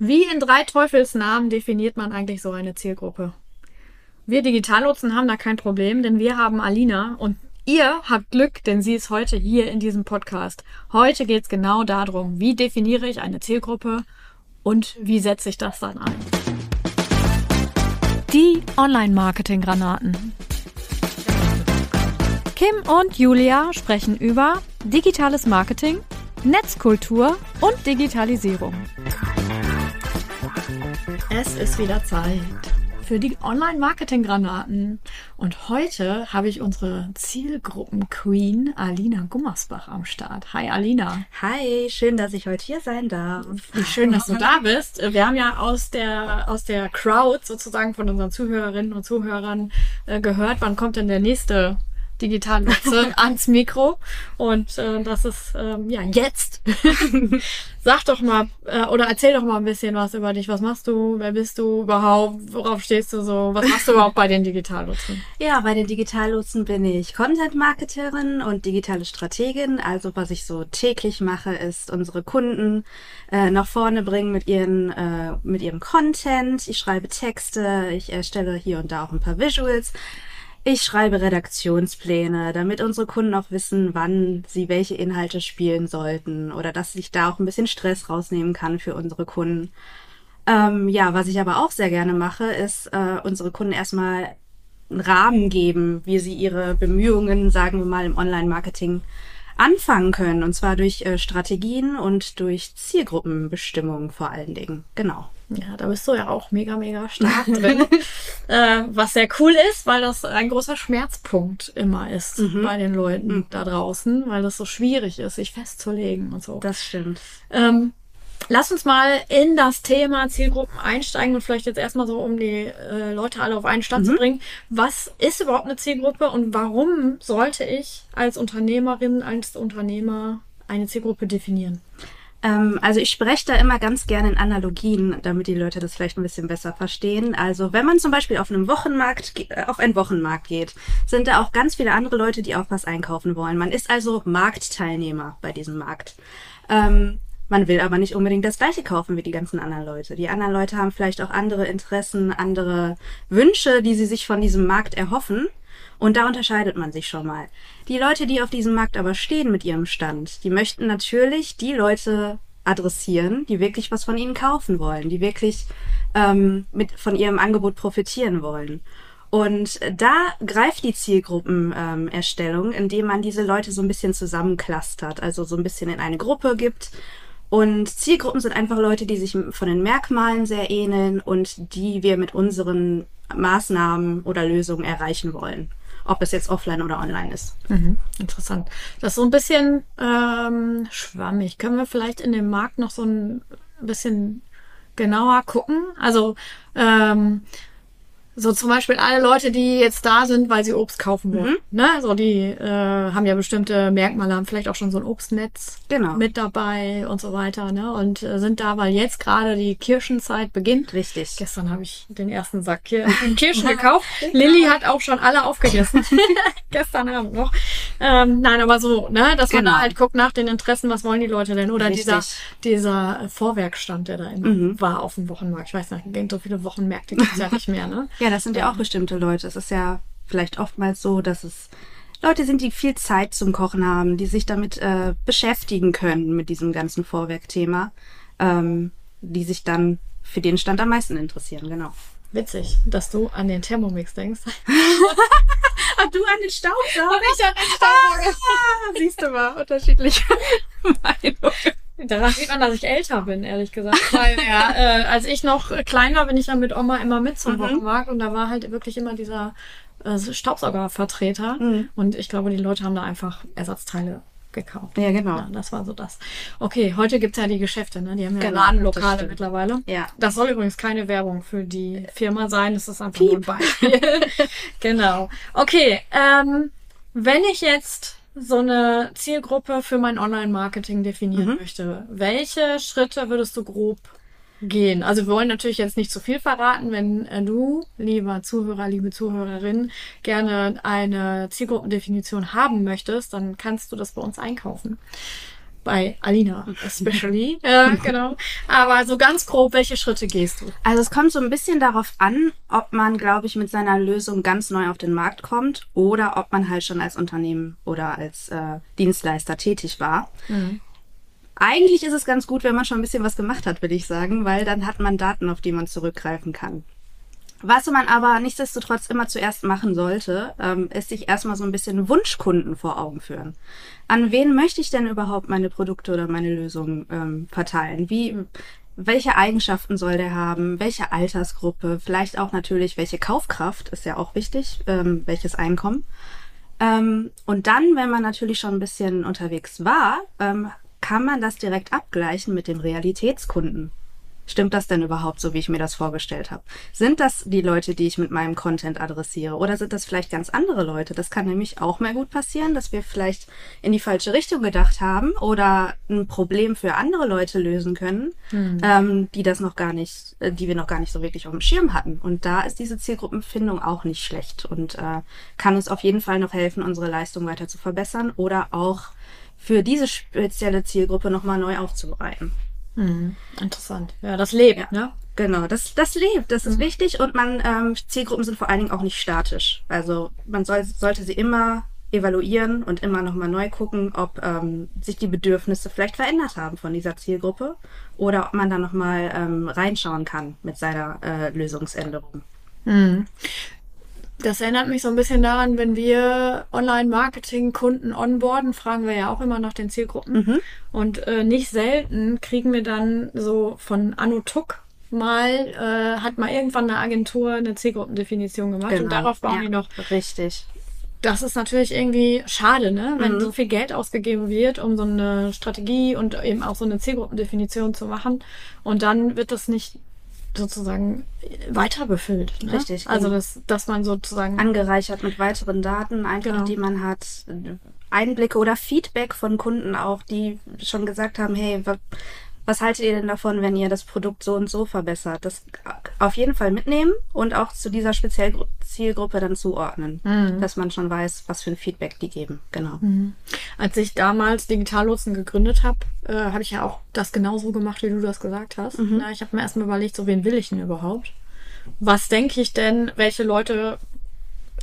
Wie in drei Teufelsnamen definiert man eigentlich so eine Zielgruppe? Wir Digitallotsen haben da kein Problem, denn wir haben Alina und ihr habt Glück, denn sie ist heute hier in diesem Podcast. Heute geht es genau darum, wie definiere ich eine Zielgruppe und wie setze ich das dann ein. Die Online-Marketing-Granaten. Kim und Julia sprechen über digitales Marketing, Netzkultur und Digitalisierung. Es ist wieder Zeit für die Online-Marketing-Granaten. Und heute habe ich unsere Zielgruppen-Queen Alina Gummersbach am Start. Hi Alina. Hi, schön, dass ich heute hier sein darf. Wie schön, dass du da bist. Wir haben ja aus der, aus der Crowd sozusagen von unseren Zuhörerinnen und Zuhörern äh, gehört, wann kommt denn der nächste digital nutze, ans Mikro. Und äh, das ist ähm, ja jetzt. Sag doch mal äh, oder erzähl doch mal ein bisschen was über dich. Was machst du? Wer bist du überhaupt? Worauf stehst du so? Was machst du überhaupt bei den Digitallotsen? Ja, bei den Digitallotsen bin ich Content-Marketerin und digitale Strategin. Also was ich so täglich mache, ist unsere Kunden äh, nach vorne bringen mit ihren äh, mit ihrem Content. Ich schreibe Texte, ich erstelle hier und da auch ein paar Visuals. Ich schreibe Redaktionspläne, damit unsere Kunden auch wissen, wann sie welche Inhalte spielen sollten oder dass ich da auch ein bisschen Stress rausnehmen kann für unsere Kunden. Ähm, ja, was ich aber auch sehr gerne mache, ist äh, unsere Kunden erstmal einen Rahmen geben, wie sie ihre Bemühungen, sagen wir mal, im Online-Marketing anfangen können. Und zwar durch äh, Strategien und durch Zielgruppenbestimmung vor allen Dingen. Genau. Ja, da bist du ja auch mega, mega stark drin. äh, was sehr cool ist, weil das ein großer Schmerzpunkt immer ist mhm. bei den Leuten mhm. da draußen, weil das so schwierig ist, sich festzulegen und so. Das stimmt. Ähm, Lass uns mal in das Thema Zielgruppen einsteigen und vielleicht jetzt erstmal so, um die äh, Leute alle auf einen Stand mhm. zu bringen. Was ist überhaupt eine Zielgruppe und warum sollte ich als Unternehmerin, als Unternehmer eine Zielgruppe definieren? Ähm, also ich spreche da immer ganz gerne in Analogien, damit die Leute das vielleicht ein bisschen besser verstehen. Also wenn man zum Beispiel auf einem Wochenmarkt, äh, auf einen Wochenmarkt geht, sind da auch ganz viele andere Leute, die auch was einkaufen wollen. Man ist also Marktteilnehmer bei diesem Markt. Ähm, man will aber nicht unbedingt das gleiche kaufen wie die ganzen anderen Leute. Die anderen Leute haben vielleicht auch andere Interessen, andere Wünsche, die sie sich von diesem Markt erhoffen. Und da unterscheidet man sich schon mal. Die Leute, die auf diesem Markt aber stehen mit ihrem Stand, die möchten natürlich die Leute adressieren, die wirklich was von ihnen kaufen wollen, die wirklich ähm, mit von ihrem Angebot profitieren wollen. Und da greift die Zielgruppenerstellung, ähm, indem man diese Leute so ein bisschen zusammenclustert, also so ein bisschen in eine Gruppe gibt und Zielgruppen sind einfach Leute, die sich von den Merkmalen sehr ähneln und die wir mit unseren Maßnahmen oder Lösungen erreichen wollen. Ob es jetzt offline oder online ist. Mhm, interessant. Das ist so ein bisschen ähm, schwammig. Können wir vielleicht in dem Markt noch so ein bisschen genauer gucken? Also ähm, so zum Beispiel alle Leute, die jetzt da sind, weil sie Obst kaufen wollen. Mhm. Ne? So die äh, haben ja bestimmte Merkmale, haben vielleicht auch schon so ein Obstnetz genau. mit dabei und so weiter. Ne? Und äh, sind da, weil jetzt gerade die Kirschenzeit beginnt. Richtig. Gestern habe ich den ersten Sack Kir Kirschen gekauft. Lilly hat auch schon alle aufgegessen. Gestern Abend noch. Ähm, nein, aber so, ne, dass genau. man da halt guckt nach den Interessen, was wollen die Leute denn? Oder Richtig. dieser, dieser Vorwerkstand, der da immer mhm. war auf dem Wochenmarkt. Ich weiß nicht, so viele Wochenmärkte gibt's ja nicht mehr, ne? Ja, das sind ja. auch bestimmte Leute. Es ist ja vielleicht oftmals so, dass es Leute sind, die viel Zeit zum Kochen haben, die sich damit äh, beschäftigen können mit diesem ganzen Vorwerkthema, ähm, die sich dann für den Stand am meisten interessieren, genau. Witzig, dass du an den Thermomix denkst. Ach, du an den Staubsauger? Und ich an den Staubsauger. Ah, siehst du mal, unterschiedliche Meinungen. Daran sieht man, dass ich älter bin, ehrlich gesagt. Weil, ja, äh, als ich noch kleiner bin ich ja mit Oma immer mit zum mhm. Wochenmarkt und da war halt wirklich immer dieser äh, Staubsaugervertreter. Mhm. Und ich glaube, die Leute haben da einfach Ersatzteile gekauft. Ja, genau. Ja, das war so das. Okay, heute gibt's ja die Geschäfte, ne? Die haben ja genau, Ladenlokale mittlerweile. Ja. Das soll übrigens keine Werbung für die Firma sein, das ist einfach Piep. nur ein Beispiel. genau. Okay, ähm, wenn ich jetzt so eine Zielgruppe für mein Online-Marketing definieren mhm. möchte, welche Schritte würdest du grob gehen? Also wir wollen natürlich jetzt nicht zu viel verraten. Wenn äh, du, lieber Zuhörer, liebe Zuhörerin, gerne eine Zielgruppendefinition haben möchtest, dann kannst du das bei uns einkaufen. Bei Alina especially. ja, genau. Aber so ganz grob, welche Schritte gehst du? Also es kommt so ein bisschen darauf an, ob man, glaube ich, mit seiner Lösung ganz neu auf den Markt kommt oder ob man halt schon als Unternehmen oder als äh, Dienstleister tätig war. Mhm. Eigentlich ist es ganz gut, wenn man schon ein bisschen was gemacht hat, würde ich sagen, weil dann hat man Daten, auf die man zurückgreifen kann. Was man aber nichtsdestotrotz immer zuerst machen sollte, ähm, ist sich erstmal so ein bisschen Wunschkunden vor Augen führen. An wen möchte ich denn überhaupt meine Produkte oder meine Lösungen ähm, verteilen? Wie, welche Eigenschaften soll der haben? Welche Altersgruppe? Vielleicht auch natürlich, welche Kaufkraft ist ja auch wichtig, ähm, welches Einkommen. Ähm, und dann, wenn man natürlich schon ein bisschen unterwegs war, ähm, kann man das direkt abgleichen mit dem Realitätskunden. Stimmt das denn überhaupt so, wie ich mir das vorgestellt habe? Sind das die Leute, die ich mit meinem Content adressiere? Oder sind das vielleicht ganz andere Leute? Das kann nämlich auch mal gut passieren, dass wir vielleicht in die falsche Richtung gedacht haben oder ein Problem für andere Leute lösen können, mhm. ähm, die das noch gar nicht, äh, die wir noch gar nicht so wirklich auf dem Schirm hatten. Und da ist diese Zielgruppenfindung auch nicht schlecht und äh, kann uns auf jeden Fall noch helfen, unsere Leistung weiter zu verbessern oder auch für diese spezielle Zielgruppe nochmal neu aufzubereiten. Mhm. Interessant. Ja, das lebt, ja. ne? Genau, das, das lebt, das ist mhm. wichtig und man, ähm, Zielgruppen sind vor allen Dingen auch nicht statisch. Also man soll, sollte sie immer evaluieren und immer nochmal neu gucken, ob ähm, sich die Bedürfnisse vielleicht verändert haben von dieser Zielgruppe oder ob man da nochmal ähm, reinschauen kann mit seiner äh, Lösungsänderung. Mhm. Das erinnert mich so ein bisschen daran, wenn wir Online-Marketing-Kunden onboarden, fragen wir ja auch immer nach den Zielgruppen. Mhm. Und äh, nicht selten kriegen wir dann so von Anutuk mal, äh, hat mal irgendwann eine Agentur eine Zielgruppendefinition gemacht genau. und darauf bauen ja, die noch. Richtig. Das ist natürlich irgendwie schade, ne? Wenn mhm. so viel Geld ausgegeben wird, um so eine Strategie und eben auch so eine Zielgruppendefinition zu machen. Und dann wird das nicht sozusagen weiter befüllt. Ne? Richtig. Also dass, dass man sozusagen angereichert mit weiteren Daten, einfach genau. die man hat, Einblicke oder Feedback von Kunden auch, die schon gesagt haben, hey, was haltet ihr denn davon, wenn ihr das Produkt so und so verbessert? Das auf jeden Fall mitnehmen und auch zu dieser speziellen Zielgruppe dann zuordnen, mhm. dass man schon weiß, was für ein Feedback die geben. Genau. Mhm. Als ich damals Digitallotsen gegründet habe, äh, habe ich ja auch das genauso gemacht, wie du das gesagt hast. Mhm. Na, ich habe mir erstmal überlegt, so wen will ich denn überhaupt? Was denke ich denn, welche Leute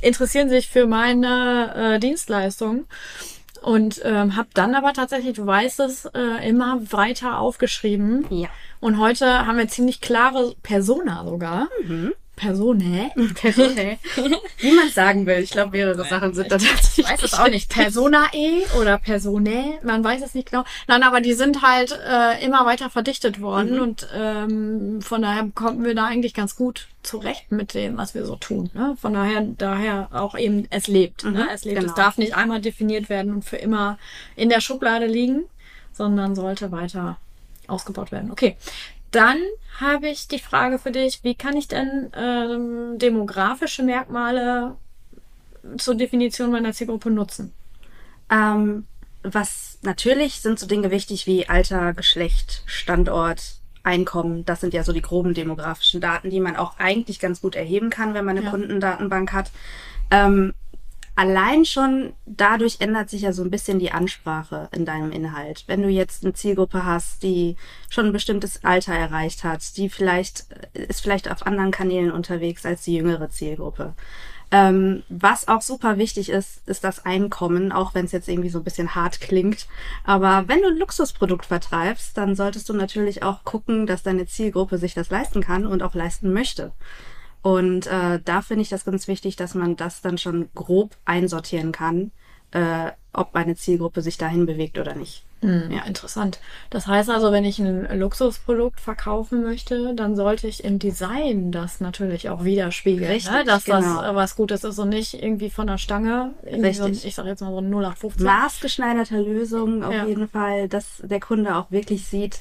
interessieren sich für meine äh, Dienstleistung? Und ähm, habe dann aber tatsächlich, du weißt es, äh, immer weiter aufgeschrieben. Ja. Und heute haben wir ziemlich klare Persona sogar. Mhm. Persone. Persone. Wie man es sagen will. Ich glaube, mehrere Sachen sind da tatsächlich. Ich weiß es auch nicht. Personae oder Persone. Man weiß es nicht genau. Nein, aber die sind halt äh, immer weiter verdichtet worden. Mhm. Und ähm, von daher kommen wir da eigentlich ganz gut zurecht mit dem, was wir so tun. Ne? Von daher, daher auch eben, es lebt. Ne? Mhm, ne? Es lebt. Genau. Es darf nicht einmal definiert werden und für immer in der Schublade liegen, sondern sollte weiter ausgebaut werden. Okay, dann habe ich die Frage für dich, wie kann ich denn ähm, demografische Merkmale zur Definition meiner Zielgruppe nutzen? Ähm, was natürlich sind so Dinge wichtig wie Alter, Geschlecht, Standort, Einkommen. Das sind ja so die groben demografischen Daten, die man auch eigentlich ganz gut erheben kann, wenn man eine ja. Kundendatenbank hat. Ähm, allein schon dadurch ändert sich ja so ein bisschen die Ansprache in deinem Inhalt. Wenn du jetzt eine Zielgruppe hast, die schon ein bestimmtes Alter erreicht hat, die vielleicht ist vielleicht auf anderen Kanälen unterwegs als die jüngere Zielgruppe. Ähm, was auch super wichtig ist, ist das Einkommen, auch wenn es jetzt irgendwie so ein bisschen hart klingt. Aber wenn du ein Luxusprodukt vertreibst, dann solltest du natürlich auch gucken, dass deine Zielgruppe sich das leisten kann und auch leisten möchte. Und äh, da finde ich das ganz wichtig, dass man das dann schon grob einsortieren kann, äh, ob meine Zielgruppe sich dahin bewegt oder nicht. Hm, ja, interessant. Das heißt also, wenn ich ein Luxusprodukt verkaufen möchte, dann sollte ich im Design das natürlich auch widerspiegeln. Ne? Richtig, ne? Dass genau. das was Gutes ist und nicht irgendwie von der Stange. Richtig. So ein, ich sag jetzt mal so ein 0815. Maßgeschneiderte Lösung auf ja. jeden Fall, dass der Kunde auch wirklich sieht,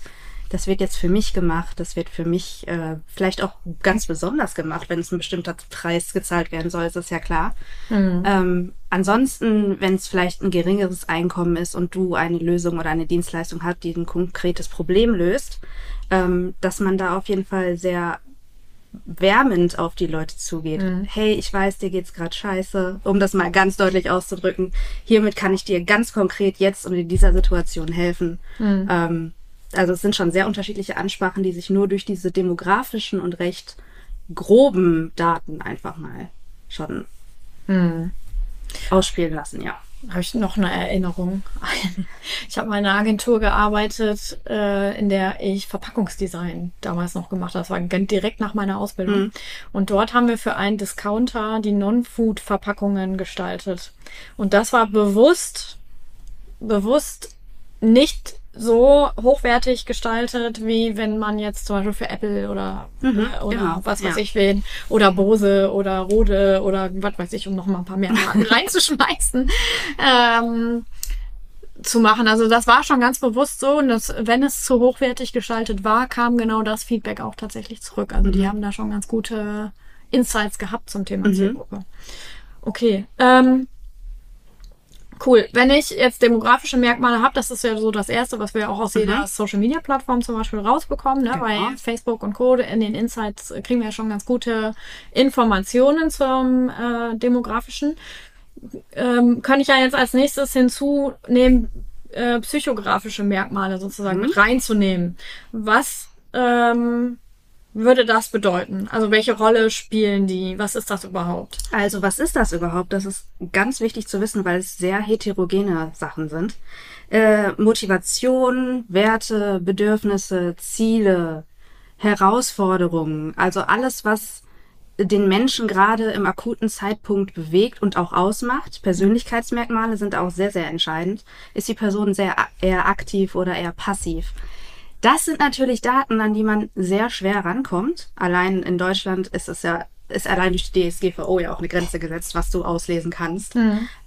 das wird jetzt für mich gemacht, das wird für mich äh, vielleicht auch ganz besonders gemacht, wenn es ein bestimmter Preis gezahlt werden soll, ist das ja klar. Mhm. Ähm, ansonsten, wenn es vielleicht ein geringeres Einkommen ist und du eine Lösung oder eine Dienstleistung hast, die ein konkretes Problem löst, ähm, dass man da auf jeden Fall sehr wärmend auf die Leute zugeht. Mhm. Hey, ich weiß, dir geht's gerade scheiße, um das mal ganz deutlich auszudrücken. Hiermit kann ich dir ganz konkret jetzt und in dieser Situation helfen. Mhm. Ähm, also es sind schon sehr unterschiedliche Ansprachen, die sich nur durch diese demografischen und recht groben Daten einfach mal schon Hm. ausspielen lassen, ja. Habe ich noch eine Erinnerung. Ich habe mal in einer Agentur gearbeitet, äh, in der ich Verpackungsdesign damals noch gemacht habe. Das war direkt nach meiner Ausbildung. Mhm. Und dort haben wir für einen Discounter die Non-Food-Verpackungen gestaltet. Und das war bewusst, bewusst nicht so hochwertig gestaltet, wie wenn man jetzt zum Beispiel für Apple oder, Mhm, äh, oder genau, was weiß ja. ich wen, oder Bose oder Rode oder was weiß ich, um noch mal ein paar mehr Marken reinzuschmeißen, ähm, zu machen. Also das war schon ganz bewusst so und das, wenn es zu hochwertig gestaltet war, kam genau das Feedback auch tatsächlich zurück. Also die haben da schon ganz gute Insights gehabt zum Thema Mhm. Zielgruppe. Okay. Ähm, Cool. Wenn ich jetzt demografische Merkmale habe, das ist ja so das Erste, was wir auch aus jeder Social-Media-Plattform zum Beispiel rausbekommen. Ne? Genau. Bei Facebook und Co. in den Insights äh, kriegen wir ja schon ganz gute Informationen zum äh, demografischen. Ähm, kann ich ja jetzt als nächstes hinzunehmen, äh, psychografische Merkmale sozusagen mit reinzunehmen. Was ähm, würde das bedeuten? Also welche Rolle spielen die? Was ist das überhaupt? Also, was ist das überhaupt? Das ist ganz wichtig zu wissen, weil es sehr heterogene Sachen sind. Äh, Motivation, Werte, Bedürfnisse, Ziele, Herausforderungen, also alles, was den Menschen gerade im akuten Zeitpunkt bewegt und auch ausmacht. Persönlichkeitsmerkmale sind auch sehr, sehr entscheidend. Ist die Person sehr eher aktiv oder eher passiv? Das sind natürlich Daten, an die man sehr schwer rankommt. Allein in Deutschland ist es ja, ist allein durch die DSGVO ja auch eine Grenze gesetzt, was du auslesen kannst.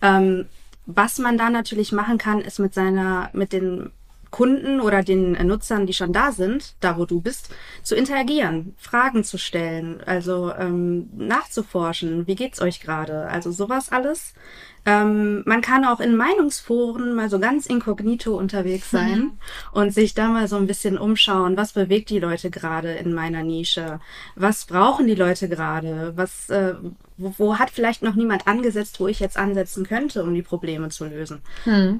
Ähm, was man da natürlich machen kann, ist mit seiner, mit den Kunden oder den Nutzern, die schon da sind, da wo du bist, zu interagieren, Fragen zu stellen, also ähm, nachzuforschen, wie geht's euch gerade? Also sowas alles. Ähm, man kann auch in Meinungsforen mal so ganz inkognito unterwegs sein und sich da mal so ein bisschen umschauen, was bewegt die Leute gerade in meiner Nische? Was brauchen die Leute gerade? Was, äh, wo, wo hat vielleicht noch niemand angesetzt, wo ich jetzt ansetzen könnte, um die Probleme zu lösen?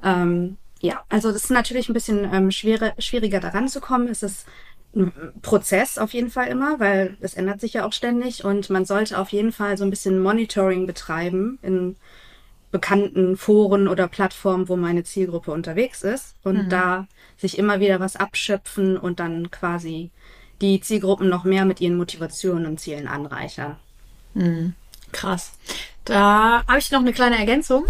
Ähm, ja, also das ist natürlich ein bisschen ähm, schwere, schwieriger daran zu kommen. Es ist ein Prozess auf jeden Fall immer, weil es ändert sich ja auch ständig und man sollte auf jeden Fall so ein bisschen Monitoring betreiben in bekannten Foren oder Plattformen, wo meine Zielgruppe unterwegs ist und da sich immer wieder was abschöpfen und dann quasi die Zielgruppen noch mehr mit ihren Motivationen und Zielen anreichern. Krass. Da habe ich noch eine kleine Ergänzung.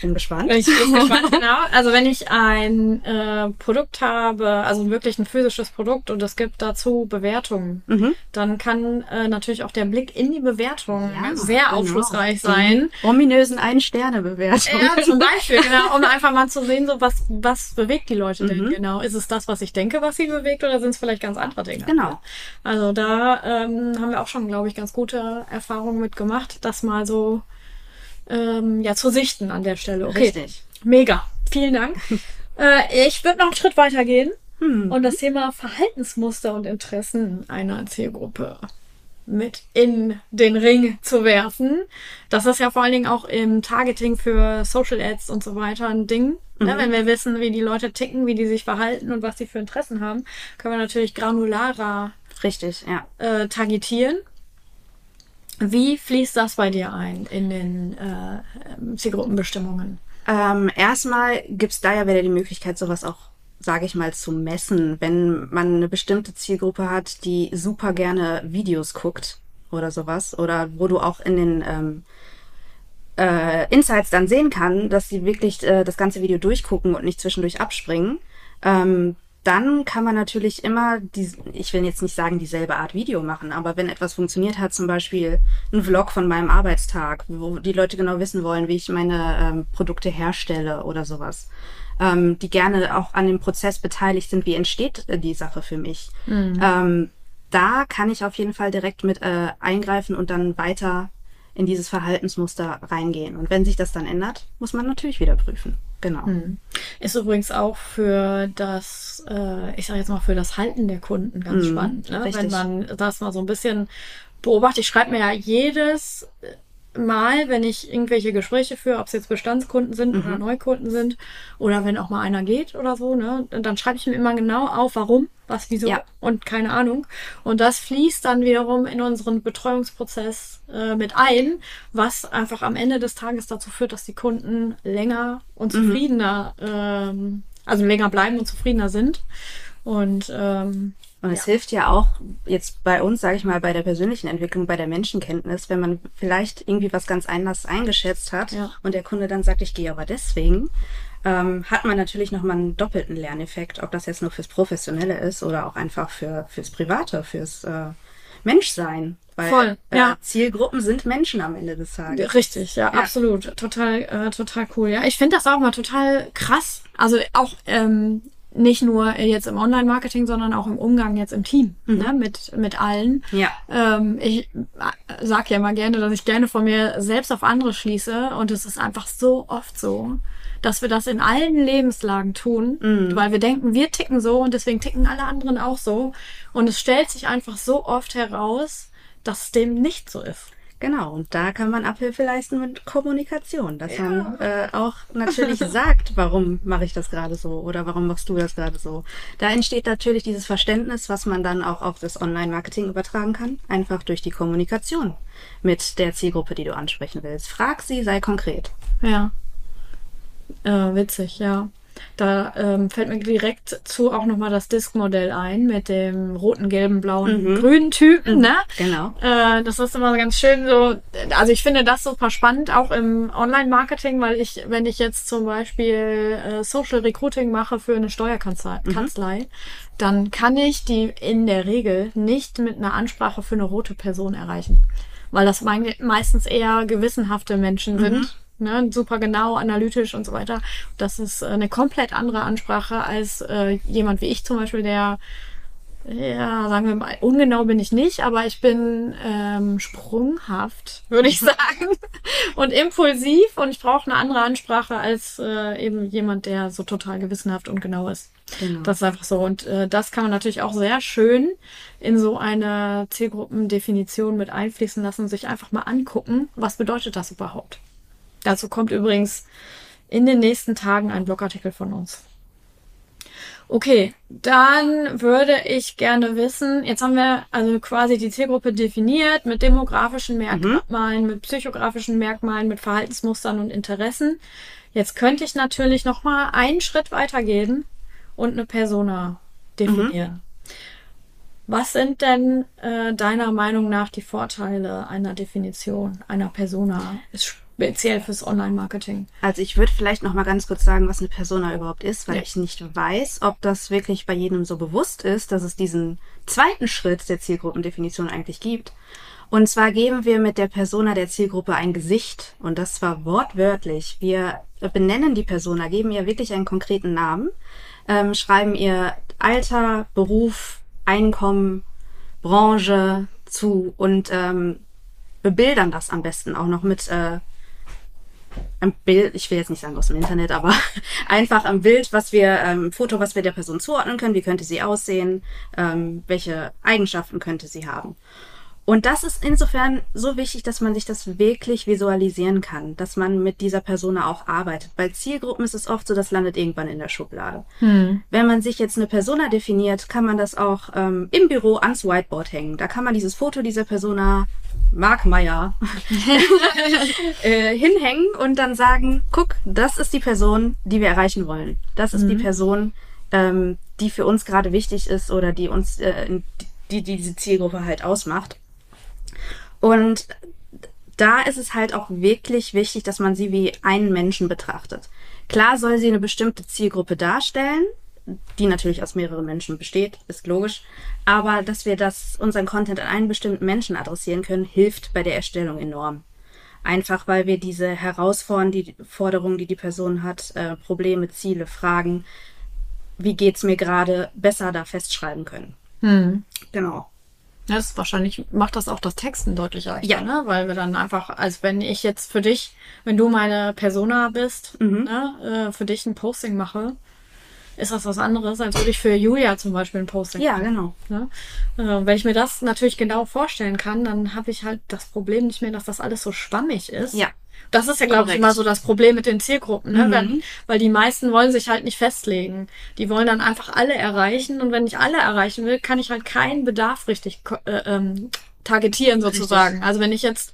Bin gespannt. Ich bin gespannt, genau. Also wenn ich ein äh, Produkt habe, also wirklich ein physisches Produkt und es gibt dazu Bewertungen, Mhm. dann kann äh, natürlich auch der Blick in die Bewertung Ja, sehr genau. aufschlussreich sein. Die Ominösen Ein-Sterne-Bewertung. Ja, zum Beispiel, genau, um einfach mal zu sehen, so was, was bewegt die Leute denn Mhm. genau? Ist es das, was ich denke, was sie bewegt, oder sind es vielleicht ganz andere Dinge? Genau. Also da ähm, haben wir auch schon, glaube ich, ganz gute Erfahrungen mitgemacht, das mal so ähm, ja zu sichten an der Stelle. Okay, Richtig. mega. Vielen Dank. äh, ich würde noch einen Schritt weiter gehen Hm. und das Thema Verhaltensmuster und Interessen einer Zielgruppe mit in den Ring zu werfen. Das ist ja vor allen Dingen auch im Targeting für Social Ads und so weiter ein Ding. Ne, Mhm. wenn wir wissen, wie die Leute ticken, wie die sich verhalten und was sie für Interessen haben, können wir natürlich granularer Richtig, ja. äh, targetieren. Wie fließt das bei dir ein in den äh, Zielgruppenbestimmungen? Ähm, erstmal gibt's da ja wieder die Möglichkeit, sowas auch, sage ich mal, zu messen. Wenn man eine bestimmte Zielgruppe hat, die super gerne Videos guckt oder sowas, oder wo du auch in den ähm, äh, Insights dann sehen kann, dass sie wirklich äh, das ganze Video durchgucken und nicht zwischendurch abspringen, ähm, dann kann man natürlich immer, die, ich will jetzt nicht sagen, dieselbe Art Video machen, aber wenn etwas funktioniert hat, zum Beispiel ein Vlog von meinem Arbeitstag, wo die Leute genau wissen wollen, wie ich meine ähm, Produkte herstelle oder sowas, ähm, die gerne auch an dem Prozess beteiligt sind, wie entsteht äh, die Sache für mich. Ähm, da kann ich auf jeden Fall direkt mit äh, eingreifen und dann weiter in dieses Verhaltensmuster reingehen. Und wenn sich das dann ändert, muss man natürlich wieder prüfen. Genau. Hm. Ist übrigens auch für das, äh, ich sage jetzt mal, für das Halten der Kunden ganz Mhm, spannend. Ne? Wenn man das mal so ein bisschen beobachtet. Ich schreibe mir ja jedes Mal, wenn ich irgendwelche Gespräche führe, ob es jetzt Bestandskunden sind Mhm. oder Neukunden sind oder wenn auch mal einer geht oder so, ne, dann schreibe ich mir immer genau auf, warum, was, wieso Ja. und keine Ahnung. Und das fließt dann wiederum in unseren Betreuungsprozess äh, mit ein, was einfach am Ende des Tages dazu führt, dass die Kunden länger und Mhm. zufriedener, ähm, also länger bleiben und zufriedener sind. Und ähm, Und es hilft ja auch jetzt bei uns, sage ich mal, bei der persönlichen Entwicklung, bei der Menschenkenntnis, wenn man vielleicht irgendwie was ganz anders eingeschätzt hat Ja. und der Kunde dann sagt, ich gehe aber deswegen, ähm, hat man natürlich nochmal einen doppelten Lerneffekt, ob das jetzt nur fürs Professionelle ist oder auch einfach für fürs Private, fürs äh, Menschsein. Weil Voll, äh, ja. Zielgruppen sind Menschen am Ende des Tages. Richtig, ja, Ja. absolut. Total, äh, total cool. Ja, ich finde das auch mal total krass. Also auch ähm, nicht nur jetzt im Online-Marketing, sondern auch im Umgang jetzt im Team, ne, mit, mit allen. Ja. Ähm, ich sage ja immer gerne, dass ich gerne von mir selbst auf andere schließe und es ist einfach so oft so, dass wir das in allen Lebenslagen tun, weil wir denken, wir ticken so und deswegen ticken alle anderen auch so und es stellt sich einfach so oft heraus, dass dem nicht so ist. Genau, und da kann man Abhilfe leisten mit Kommunikation, dass man äh, auch natürlich sagt, warum mache ich das gerade so oder warum machst du das gerade so. Da entsteht natürlich dieses Verständnis, was man dann auch auf das Online-Marketing übertragen kann, einfach durch die Kommunikation mit der Zielgruppe, die du ansprechen willst. Frag sie, sei konkret. Ja. Äh, witzig, ja. Da ähm, fällt mir direkt zu auch nochmal das Disk-Modell ein mit dem roten, gelben, blauen, grünen Typen, ne? Genau. Äh, das ist immer ganz schön so. Also ich finde das super spannend, auch im Online-Marketing, weil ich, wenn ich jetzt zum Beispiel äh, Social Recruiting mache für eine Steuerkanzlei, Kanzlei, dann kann ich die in der Regel nicht mit einer Ansprache für eine rote Person erreichen. Weil das meistens eher gewissenhafte Menschen sind. Ne, super genau, analytisch und so weiter. Das ist äh, eine komplett andere Ansprache als äh, jemand wie ich zum Beispiel, der ja, sagen wir mal, ungenau bin ich nicht, aber ich bin ähm, sprunghaft, würde ich sagen, und impulsiv und ich brauche eine andere Ansprache als äh, eben jemand, der so total gewissenhaft und genau ist. Genau. Das ist einfach so. Und äh, das kann man natürlich auch sehr schön in so eine Zielgruppendefinition mit einfließen lassen, sich einfach mal angucken, was bedeutet das überhaupt. Dazu kommt übrigens in den nächsten Tagen ein Blogartikel von uns. Okay, dann würde ich gerne wissen, jetzt haben wir also quasi die Zielgruppe definiert mit demografischen Merkmalen, mit psychografischen Merkmalen, mit Verhaltensmustern und Interessen. Jetzt könnte ich natürlich noch mal einen Schritt weitergehen und eine Persona definieren. Was sind denn äh, deiner Meinung nach die Vorteile einer Definition einer Persona, speziell fürs Online-Marketing? Also ich würde vielleicht noch mal ganz kurz sagen, was eine Persona überhaupt ist, weil Ja. ich nicht weiß, ob das wirklich bei jedem so bewusst ist, dass es diesen zweiten Schritt der Zielgruppendefinition eigentlich gibt. Und zwar geben wir mit der Persona der Zielgruppe ein Gesicht und das zwar wortwörtlich. Wir benennen die Persona, geben ihr wirklich einen konkreten Namen, ähm, schreiben ihr Alter, Beruf, Einkommen, Branche zu und ähm, bebildern das am besten auch noch mit äh, ein Bild, ich will jetzt nicht sagen aus dem Internet, aber einfach ein Bild, was wir, ähm, Foto, was wir der Person zuordnen können, wie könnte sie aussehen, ähm, welche Eigenschaften könnte sie haben. Und das ist insofern so wichtig, dass man sich das wirklich visualisieren kann, dass man mit dieser Persona auch arbeitet. Bei Zielgruppen ist es oft so, das landet irgendwann in der Schublade. Wenn man sich jetzt eine Persona definiert, kann man das auch ähm, im Büro ans Whiteboard hängen. Da kann man dieses Foto dieser Persona, Mark Meyer, äh, hinhängen und dann sagen, guck, das ist die Person, die wir erreichen wollen. Das ist die Person, ähm, die für uns gerade wichtig ist oder die uns, äh, die, die diese Zielgruppe halt ausmacht. Und da ist es halt auch wirklich wichtig, dass man sie wie einen Menschen betrachtet. Klar soll sie eine bestimmte Zielgruppe darstellen, die natürlich aus mehreren Menschen besteht, ist logisch. Aber dass wir das, unseren Content an einen bestimmten Menschen adressieren können, hilft bei der Erstellung enorm. Einfach weil wir diese Herausforderungen, die Forderungen, die die Person hat, äh, Probleme, Ziele, Fragen, wie geht's mir gerade, besser da festschreiben können. Genau. Das ist wahrscheinlich macht das auch das Texten deutlich leichter, Ja. ne? Weil wir dann einfach, als wenn ich jetzt für dich, wenn du meine Persona bist, Mhm. ne, äh, für dich ein Posting mache, ist das was anderes, als würde ich für Julia zum Beispiel ein Posting Ja, genau. Ne? Äh, wenn ich mir das natürlich genau vorstellen kann, dann habe ich halt das Problem nicht mehr, dass das alles so schwammig ist. Ja. Das ist ja, glaube ich, immer so das Problem mit den Zielgruppen, ne? Mhm. Wenn, weil die meisten wollen sich halt nicht festlegen. Die wollen dann einfach alle erreichen und wenn ich alle erreichen will, kann ich halt keinen Bedarf richtig äh, ähm, targetieren sozusagen. Also wenn ich jetzt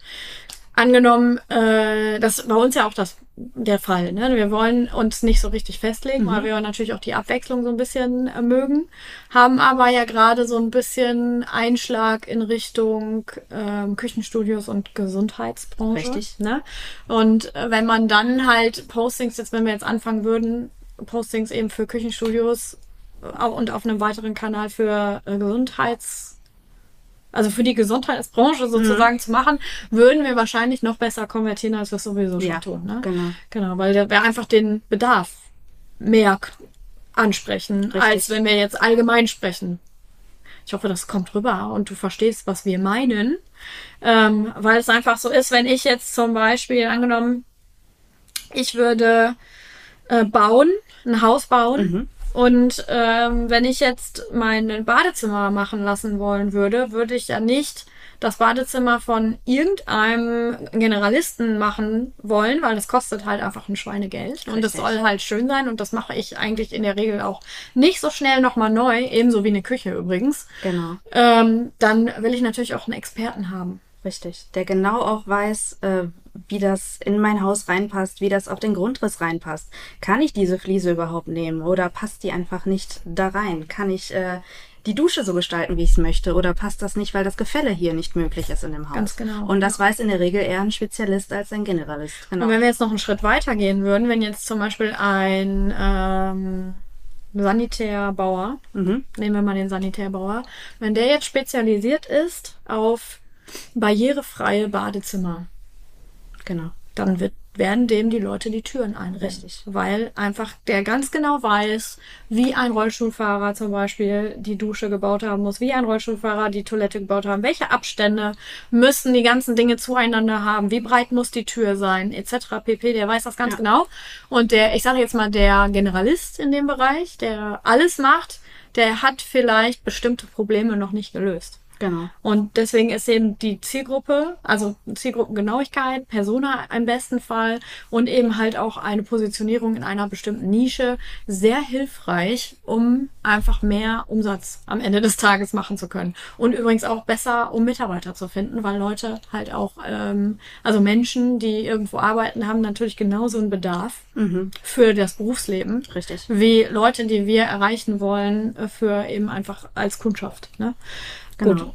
angenommen, äh, das bei uns ja auch das der Fall. Ne? Wir wollen uns nicht so richtig festlegen, weil wir natürlich auch die Abwechslung so ein bisschen äh, mögen, haben aber ja gerade so ein bisschen Einschlag in Richtung ähm, Küchenstudios und Gesundheitsbranche. Richtig. Ne? Und äh, wenn man dann halt Postings, jetzt wenn wir jetzt anfangen würden, Postings eben für Küchenstudios äh, und auf einem weiteren Kanal für äh, Gesundheits also für die Gesundheitsbranche sozusagen zu machen, würden wir wahrscheinlich noch besser konvertieren, als wir es sowieso schon Ja, tun. Ne? genau. Genau, weil wir einfach den Bedarf mehr ansprechen, Richtig. als wenn wir jetzt allgemein sprechen. Ich hoffe, das kommt rüber und du verstehst, was wir meinen. Ähm, weil es einfach so ist, wenn ich jetzt zum Beispiel angenommen, ich würde äh, bauen, ein Haus bauen. Und ähm, wenn ich jetzt mein Badezimmer machen lassen wollen würde, würde ich ja nicht das Badezimmer von irgendeinem Generalisten machen wollen, weil das kostet halt einfach ein Schweinegeld. Und das Richtig. soll halt schön sein und das mache ich eigentlich in der Regel auch nicht so schnell nochmal neu, ebenso wie eine Küche übrigens. Genau. Ähm, dann will ich natürlich auch einen Experten haben. Richtig. Der genau auch weiß, äh, wie das in mein Haus reinpasst, wie das auf den Grundriss reinpasst. Kann ich diese Fliese überhaupt nehmen oder passt die einfach nicht da rein? Kann ich äh, die Dusche so gestalten, wie ich es möchte? Oder passt das nicht, weil das Gefälle hier nicht möglich ist in dem Haus? Ganz genau. Und das weiß in der Regel eher ein Spezialist als ein Generalist. Genau. Und wenn wir jetzt noch einen Schritt weiter gehen würden, wenn jetzt zum Beispiel ein ähm, Sanitärbauer, Mhm. nehmen wir mal den Sanitärbauer, wenn der jetzt spezialisiert ist auf barrierefreie Badezimmer, Genau. dann wird, werden dem die Leute die Türen einrennen. Richtig. Weil einfach der ganz genau weiß, wie ein Rollstuhlfahrer zum Beispiel die Dusche gebaut haben muss, wie ein Rollstuhlfahrer die Toilette gebaut haben, welche Abstände müssen die ganzen Dinge zueinander haben, wie breit muss die Tür sein, etc. pp. Der weiß das ganz Ja. genau. Und der, ich sage jetzt mal, der Generalist in dem Bereich, der alles macht, der hat vielleicht bestimmte Probleme noch nicht gelöst. Genau. Und deswegen ist eben die Zielgruppe, also Zielgruppengenauigkeit, Persona im besten Fall und eben halt auch eine Positionierung in einer bestimmten Nische sehr hilfreich, um einfach mehr Umsatz am Ende des Tages machen zu können. Und übrigens auch besser, um Mitarbeiter zu finden, weil Leute halt auch, ähm, also Menschen, die irgendwo arbeiten, haben natürlich genauso einen Bedarf für das Berufsleben. Richtig. Wie Leute, die wir erreichen wollen, für eben einfach als Kundschaft. Ne? Genau. Gut.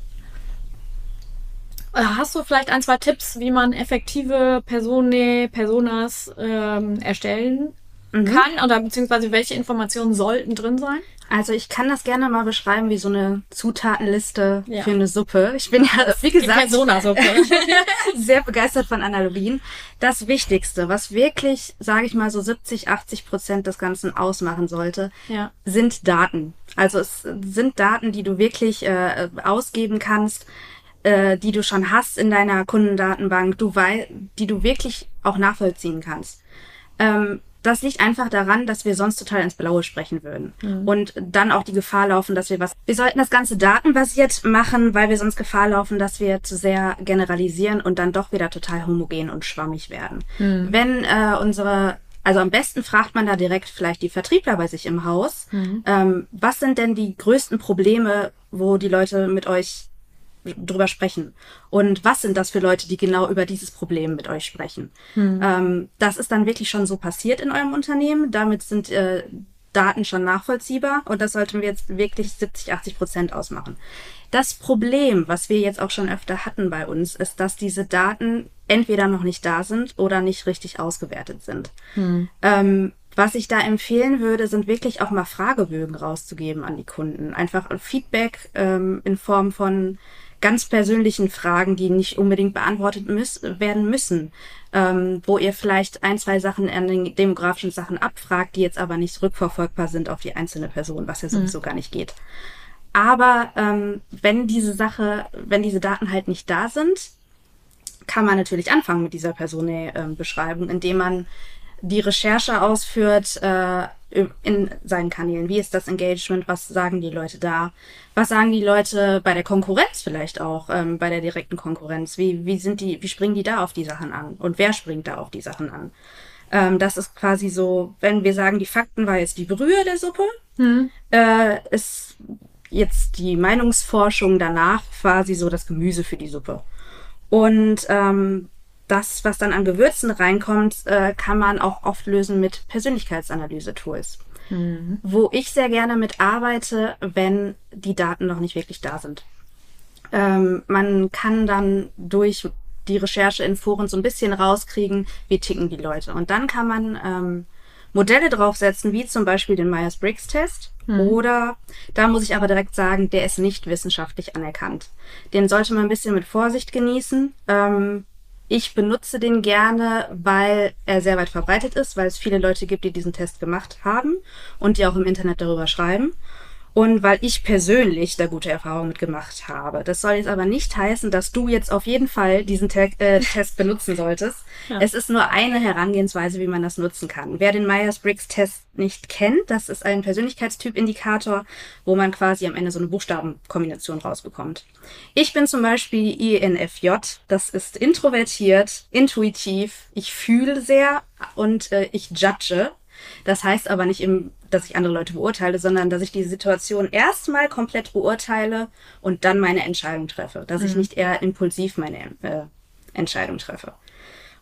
Äh, Hast du vielleicht ein, zwei Tipps, wie man effektive Persone, Personas ähm, erstellen Mhm. kann oder beziehungsweise welche Informationen sollten drin sein? Also ich kann das gerne mal beschreiben wie so eine Zutatenliste Ja. für eine Suppe. Ich bin ja, wie gesagt, sehr begeistert von Analogien. Das Wichtigste, was wirklich, sage ich mal, so 70, 80 Prozent des Ganzen ausmachen sollte, ja. sind Daten. Also es sind Daten, die du wirklich äh, ausgeben kannst, äh, die du schon hast in deiner Kundendatenbank, du wei die du wirklich auch nachvollziehen kannst. Ähm, das liegt einfach daran, dass wir sonst total ins Blaue sprechen würden. Und dann auch die Gefahr laufen, dass wir was. Wir sollten das Ganze datenbasiert machen, weil wir sonst Gefahr laufen, dass wir zu sehr generalisieren und dann doch wieder total homogen und schwammig werden. Wenn äh, unsere also am besten fragt man da direkt vielleicht die Vertriebler bei sich im Haus. Ähm, was sind denn die größten Probleme, wo die Leute mit euch drüber sprechen? Und was sind das für Leute, die genau über dieses Problem mit euch sprechen? Ähm, das ist dann wirklich schon so passiert in eurem Unternehmen. Damit sind äh, Daten schon nachvollziehbar und das sollten wir jetzt wirklich 70, 80 Prozent ausmachen. Das Problem, was wir jetzt auch schon öfter hatten bei uns, ist, dass diese Daten entweder noch nicht da sind oder nicht richtig ausgewertet sind. Ähm, was ich da empfehlen würde, sind wirklich auch mal Fragebögen rauszugeben an die Kunden. Einfach Feedback ähm, in Form von ganz persönlichen Fragen, die nicht unbedingt beantwortet müß werden müssen, ähm, wo ihr vielleicht ein, zwei Sachen an den demografischen Sachen abfragt, die jetzt aber nicht rückverfolgbar sind auf die einzelne Person, was ja sowieso gar nicht geht. Aber ähm, wenn diese Sache, wenn diese Daten halt nicht da sind, kann man natürlich anfangen mit dieser Personenbeschreibung, indem man die Recherche ausführt äh, in seinen Kanälen. Wie ist das Engagement? Was sagen die Leute da? Was sagen die Leute bei der Konkurrenz vielleicht auch, ähm, bei der direkten Konkurrenz? Wie, wie sind die, wie springen die da auf die Sachen an? Und wer springt da auf die Sachen an? Ähm, das ist quasi so, wenn wir sagen, die Fakten war jetzt die Brühe der Suppe, hm. äh, ist jetzt die Meinungsforschung danach quasi so das Gemüse für die Suppe. Und ähm, das, was dann an Gewürzen reinkommt, äh, kann man auch oft lösen mit Persönlichkeitsanalyse-Tools. Mhm. Wo ich sehr gerne mit arbeite, wenn die Daten noch nicht wirklich da sind. Ähm, man kann dann durch die Recherche in Foren so ein bisschen rauskriegen, wie ticken die Leute. Und dann kann man ähm, Modelle draufsetzen, wie zum Beispiel den Myers-Briggs-Test. Mhm. Oder, da muss ich aber direkt sagen, der ist nicht wissenschaftlich anerkannt. Den sollte man ein bisschen mit Vorsicht genießen. Ähm, ich benutze den gerne, weil er sehr weit verbreitet ist, weil es viele Leute gibt, die diesen Test gemacht haben und die auch im Internet darüber schreiben und weil ich persönlich da gute Erfahrungen mitgemacht habe. Das soll jetzt aber nicht heißen, dass du jetzt auf jeden Fall diesen Te äh, Test benutzen solltest. Ja. Es ist nur eine Herangehensweise, wie man das nutzen kann. Wer den Myers-Briggs-Test nicht kennt, das ist ein Persönlichkeitstyp-Indikator, wo man quasi am Ende so eine Buchstabenkombination rausbekommt. Ich bin zum Beispiel INFJ. Das ist introvertiert, intuitiv, ich fühle sehr und äh, ich judge. Das heißt aber nicht im dass ich andere Leute beurteile, sondern dass ich die Situation erstmal komplett beurteile und dann meine Entscheidung treffe. Dass mhm. ich nicht eher impulsiv meine äh, Entscheidung treffe.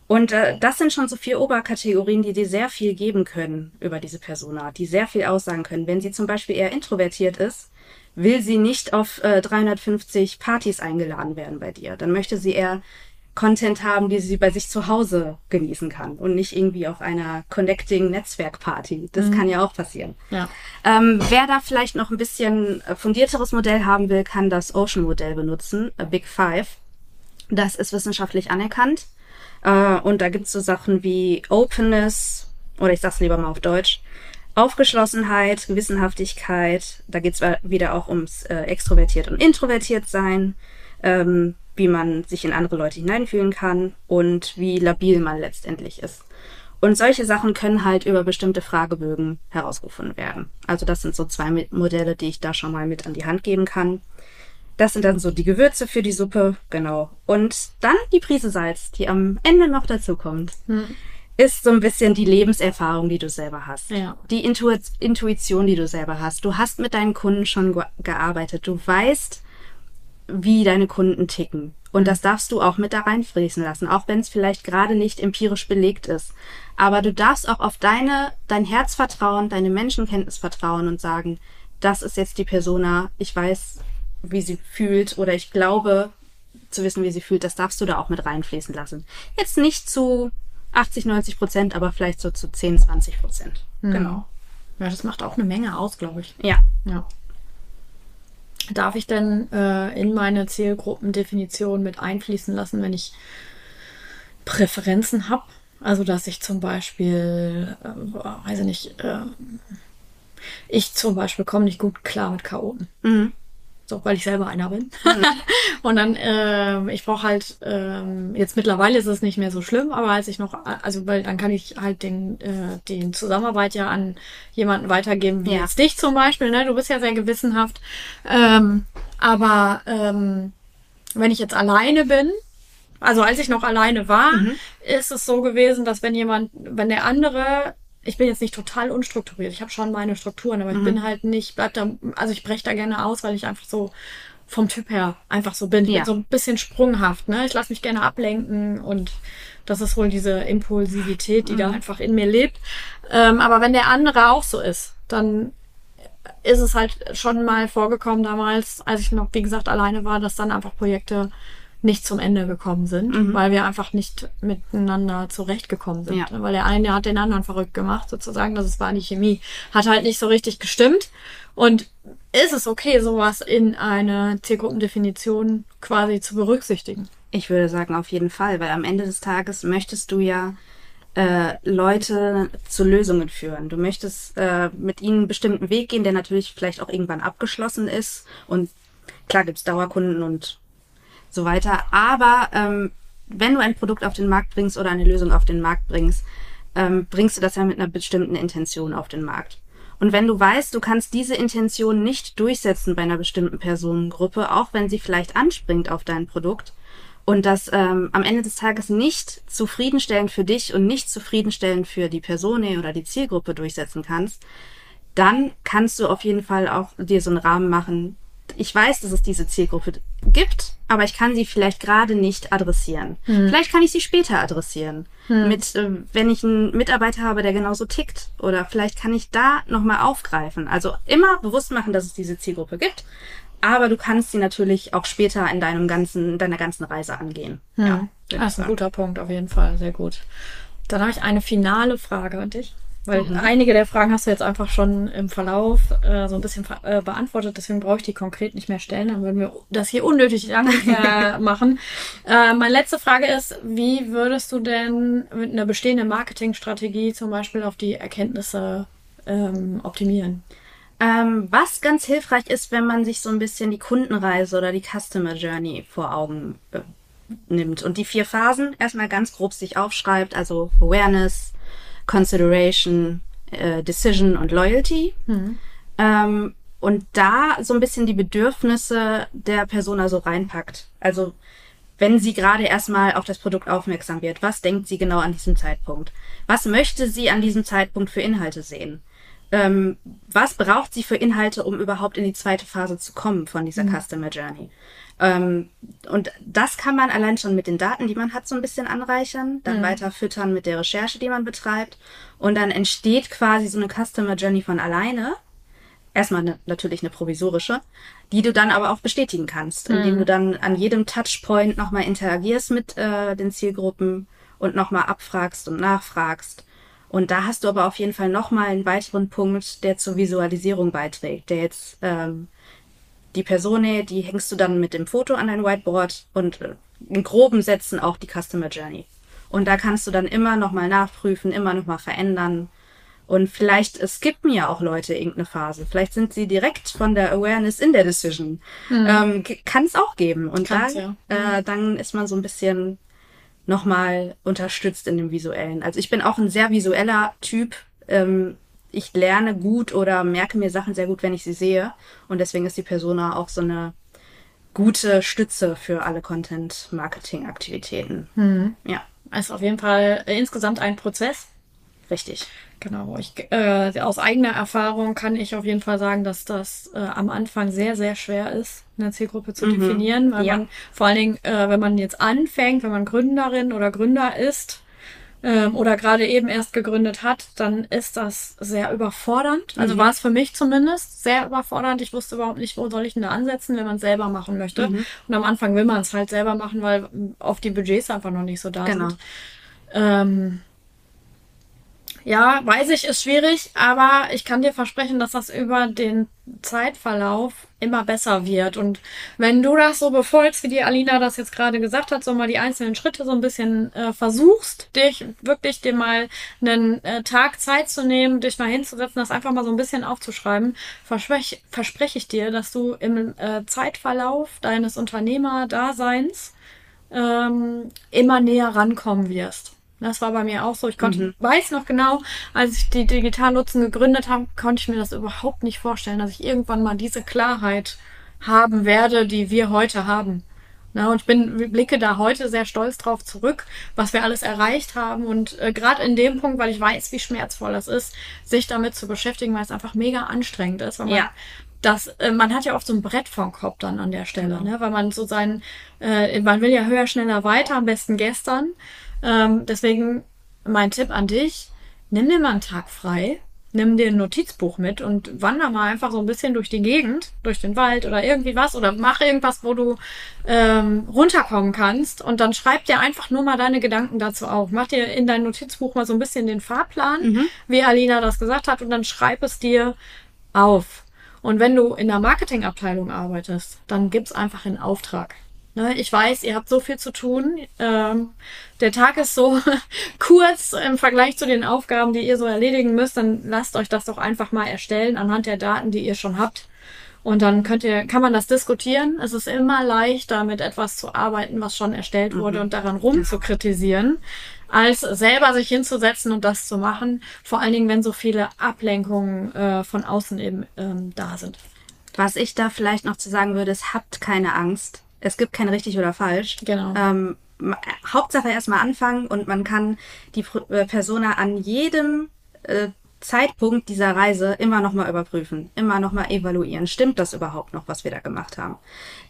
Und äh, das sind schon so vier Oberkategorien, die dir sehr viel geben können über diese Persona, die sehr viel aussagen können. Wenn sie zum Beispiel eher introvertiert ist, will sie nicht auf äh, 350 Partys eingeladen werden bei dir. Dann möchte sie eher Content haben, die sie bei sich zu Hause genießen kann und nicht irgendwie auf einer Connecting Netzwerk Party. Das mhm. kann ja auch passieren. Ja. Ähm, wer da vielleicht noch ein bisschen fundierteres Modell haben will, kann das Ocean Modell benutzen, A Big Five. Das ist wissenschaftlich anerkannt. Äh, und da gibt's so Sachen wie Openness, oder ich sag's lieber mal auf Deutsch, Aufgeschlossenheit, Gewissenhaftigkeit, da geht's wieder auch ums äh, extrovertiert und introvertiert sein. Ähm, wie man sich in andere Leute hineinfühlen kann und wie labil man letztendlich ist. Und solche Sachen können halt über bestimmte Fragebögen herausgefunden werden. Also das sind so zwei Modelle, die ich da schon mal mit an die Hand geben kann. Das sind dann so die Gewürze für die Suppe, genau. Und dann die Prise Salz, die am Ende noch dazu kommt. Hm. Ist so ein bisschen die Lebenserfahrung, die du selber hast. Ja. Die Intu Intuition, die du selber hast. Du hast mit deinen Kunden schon ge gearbeitet. Du weißt, wie deine Kunden ticken. Und das darfst du auch mit da reinfließen lassen, auch wenn es vielleicht gerade nicht empirisch belegt ist. Aber du darfst auch auf deine, dein Herz vertrauen, deine Menschenkenntnis vertrauen und sagen, das ist jetzt die Persona, ich weiß, wie sie fühlt oder ich glaube zu wissen, wie sie fühlt, das darfst du da auch mit reinfließen lassen. Jetzt nicht zu 80, 90 Prozent, aber vielleicht so zu 10, 20 Prozent. Mhm. Genau. Ja, das macht auch eine Menge aus, glaube ich. Ja. Ja. Darf ich denn äh, in meine Zielgruppendefinition mit einfließen lassen, wenn ich Präferenzen habe? Also, dass ich zum Beispiel, äh, weiß ich nicht, äh, ich zum Beispiel komme nicht gut klar mit Chaoten. Mhm. So, weil ich selber einer bin. Mhm. und dann, äh, ich brauche halt, äh, jetzt mittlerweile ist es nicht mehr so schlimm, aber als ich noch, also weil dann kann ich halt den, äh, den Zusammenarbeit ja an jemanden weitergeben, wie ja. jetzt dich zum Beispiel, ne? Du bist ja sehr gewissenhaft. Ähm, aber ähm, wenn ich jetzt alleine bin, also als ich noch alleine war, mhm. ist es so gewesen, dass wenn jemand, wenn der andere ich bin jetzt nicht total unstrukturiert. Ich habe schon meine Strukturen, aber mhm. ich bin halt nicht, bleib da, also ich breche da gerne aus, weil ich einfach so vom Typ her einfach so bin. Ich ja. bin so ein bisschen sprunghaft, ne? Ich lasse mich gerne ablenken und das ist wohl diese Impulsivität, die mhm. da einfach in mir lebt. Ähm, aber wenn der andere auch so ist, dann ist es halt schon mal vorgekommen damals, als ich noch, wie gesagt, alleine war, dass dann einfach Projekte nicht zum Ende gekommen sind, mhm. weil wir einfach nicht miteinander zurechtgekommen sind. Ja. Weil der eine hat den anderen verrückt gemacht, sozusagen. Das war die Chemie. Hat halt nicht so richtig gestimmt. Und ist es okay, sowas in eine Zielgruppendefinition quasi zu berücksichtigen? Ich würde sagen, auf jeden Fall, weil am Ende des Tages möchtest du ja äh, Leute zu Lösungen führen. Du möchtest äh, mit ihnen einen bestimmten Weg gehen, der natürlich vielleicht auch irgendwann abgeschlossen ist. Und klar gibt's Dauerkunden und so weiter. Aber ähm, wenn du ein Produkt auf den Markt bringst oder eine Lösung auf den Markt bringst, ähm, bringst du das ja mit einer bestimmten Intention auf den Markt. Und wenn du weißt, du kannst diese Intention nicht durchsetzen bei einer bestimmten Personengruppe, auch wenn sie vielleicht anspringt auf dein Produkt, und das ähm, am Ende des Tages nicht zufriedenstellend für dich und nicht zufriedenstellend für die Person oder die Zielgruppe durchsetzen kannst, dann kannst du auf jeden Fall auch dir so einen Rahmen machen. Ich weiß, dass es diese Zielgruppe gibt, aber ich kann sie vielleicht gerade nicht adressieren. Hm. Vielleicht kann ich sie später adressieren. Hm. Mit, äh, wenn ich einen Mitarbeiter habe, der genauso tickt. Oder vielleicht kann ich da nochmal aufgreifen. Also immer bewusst machen, dass es diese Zielgruppe gibt aber du kannst sie natürlich auch später in deinem ganzen, deiner ganzen Reise angehen. Hm. Ja, das ist ein guter Punkt, auf jeden Fall. Sehr gut. Dann habe ich eine finale Frage an dich. Weil mhm. einige der Fragen hast du jetzt einfach schon im Verlauf äh, so ein bisschen äh, beantwortet, deswegen brauche ich die konkret nicht mehr stellen. Dann würden wir das hier unnötig lange äh, machen. Äh, meine letzte Frage ist, wie würdest du denn mit einer bestehenden Marketingstrategie zum Beispiel auf die Erkenntnisse ähm, optimieren? Ähm, was ganz hilfreich ist, wenn man sich so ein bisschen die Kundenreise oder die Customer Journey vor Augen äh, nimmt und die vier Phasen erstmal ganz grob sich aufschreibt, also Awareness, Consideration, äh, Decision und Loyalty. Mhm. Ähm, und da so ein bisschen die Bedürfnisse der Person also reinpackt. Also wenn sie gerade erstmal auf das Produkt aufmerksam wird, was denkt sie genau an diesem Zeitpunkt? Was möchte sie an diesem Zeitpunkt für Inhalte sehen? ähm, was braucht sie für Inhalte, um überhaupt in die zweite Phase zu kommen von dieser mhm. Customer Journey. Ähm, und das kann man allein schon mit den Daten, die man hat, so ein bisschen anreichern, dann mhm. weiter füttern mit der Recherche, die man betreibt. Und dann entsteht quasi so eine Customer Journey von alleine. Erstmal eine, natürlich eine provisorische, die du dann aber auch bestätigen kannst, indem mhm. du dann an jedem Touchpoint nochmal interagierst mit äh, den Zielgruppen und nochmal abfragst und nachfragst und da hast du aber auf jeden Fall nochmal einen weiteren Punkt, der zur Visualisierung beiträgt, der jetzt ähm, die Person, die hängst du dann mit dem Foto an dein Whiteboard und äh, in groben Sätzen auch die Customer Journey. Und da kannst du dann immer nochmal nachprüfen, immer nochmal verändern. Und vielleicht es gibt mir ja auch Leute irgendeine Phase. Vielleicht sind sie direkt von der Awareness in der Decision. Mhm. Ähm, Kann es auch geben. Und Kann's, da, ja. äh, dann ist man so ein bisschen nochmal unterstützt in dem Visuellen. Also ich bin auch ein sehr visueller Typ. Ähm, ich lerne gut oder merke mir Sachen sehr gut, wenn ich sie sehe. Und deswegen ist die Persona auch so eine gute Stütze für alle Content-Marketing-Aktivitäten. Mhm. Ja. Also auf jeden Fall insgesamt ein Prozess. Richtig. Genau. Ich, äh, aus eigener Erfahrung kann ich auf jeden Fall sagen, dass das äh, am Anfang sehr, sehr schwer ist, eine Zielgruppe zu mhm. definieren, weil ja. man vor allen Dingen, äh, wenn man jetzt anfängt, wenn man Gründerin oder Gründer ist, ähm, oder gerade eben erst gegründet hat, dann ist das sehr überfordernd. Also mhm. war es für mich zumindest sehr überfordernd. Ich wusste überhaupt nicht, wo soll ich denn da ansetzen, wenn man es selber machen möchte. Mhm. Und am Anfang will man es halt selber machen, weil oft die Budgets einfach noch nicht so da genau. sind. Ähm, ja, weiß ich, ist schwierig, aber ich kann dir versprechen, dass das über den Zeitverlauf immer besser wird. Und wenn du das so befolgst, wie die Alina das jetzt gerade gesagt hat, so mal die einzelnen Schritte so ein bisschen äh, versuchst, dich wirklich dir mal einen äh, Tag Zeit zu nehmen, dich mal hinzusetzen, das einfach mal so ein bisschen aufzuschreiben, verspreche versprech ich dir, dass du im äh, Zeitverlauf deines Unternehmerdaseins ähm, immer näher rankommen wirst. Das war bei mir auch so. Ich konnte, mhm. weiß noch genau, als ich die Digitalnutzen gegründet habe, konnte ich mir das überhaupt nicht vorstellen, dass ich irgendwann mal diese Klarheit haben werde, die wir heute haben. Na, und ich bin, blicke da heute sehr stolz drauf zurück, was wir alles erreicht haben. Und äh, gerade in dem Punkt, weil ich weiß, wie schmerzvoll das ist, sich damit zu beschäftigen, weil es einfach mega anstrengend ist. Weil man, ja. das, äh, man hat ja oft so ein Brett vom Kopf dann an der Stelle, genau. ne? weil man so sein, äh, man will ja höher, schneller, weiter, am besten gestern. Ähm, deswegen mein Tipp an dich, nimm dir mal einen Tag frei, nimm dir ein Notizbuch mit und wander mal einfach so ein bisschen durch die Gegend, durch den Wald oder irgendwie was oder mach irgendwas, wo du ähm, runterkommen kannst und dann schreib dir einfach nur mal deine Gedanken dazu auf. Mach dir in dein Notizbuch mal so ein bisschen den Fahrplan, mhm. wie Alina das gesagt hat und dann schreib es dir auf. Und wenn du in der Marketingabteilung arbeitest, dann gib's einfach einen Auftrag. Ne, ich weiß, ihr habt so viel zu tun. Ähm, der Tag ist so kurz im Vergleich zu den Aufgaben, die ihr so erledigen müsst. Dann lasst euch das doch einfach mal erstellen anhand der Daten, die ihr schon habt. Und dann könnt ihr, kann man das diskutieren. Es ist immer leichter, mit etwas zu arbeiten, was schon erstellt wurde Mhm. und daran rumzukritisieren, als selber sich hinzusetzen und das zu machen. Vor allen Dingen, wenn so viele Ablenkungen äh, von außen eben ähm, da sind. Was ich da vielleicht noch zu sagen würde, ist, habt keine Angst. Es gibt kein richtig oder falsch. Genau. Ähm, Hauptsache erstmal anfangen und man kann die äh, Persona an jedem äh, Zeitpunkt dieser Reise immer nochmal überprüfen, immer nochmal evaluieren. Stimmt das überhaupt noch, was wir da gemacht haben?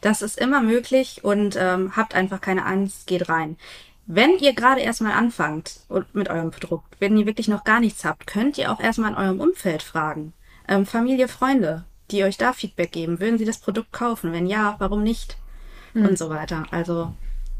Das ist immer möglich und ähm, habt einfach keine Angst, geht rein. Wenn ihr gerade erstmal anfangt und mit eurem Produkt, wenn ihr wirklich noch gar nichts habt, könnt ihr auch erstmal in eurem Umfeld fragen. Ähm, Familie, Freunde, die euch da Feedback geben. Würden sie das Produkt kaufen? Wenn ja, warum nicht? Und so weiter. Also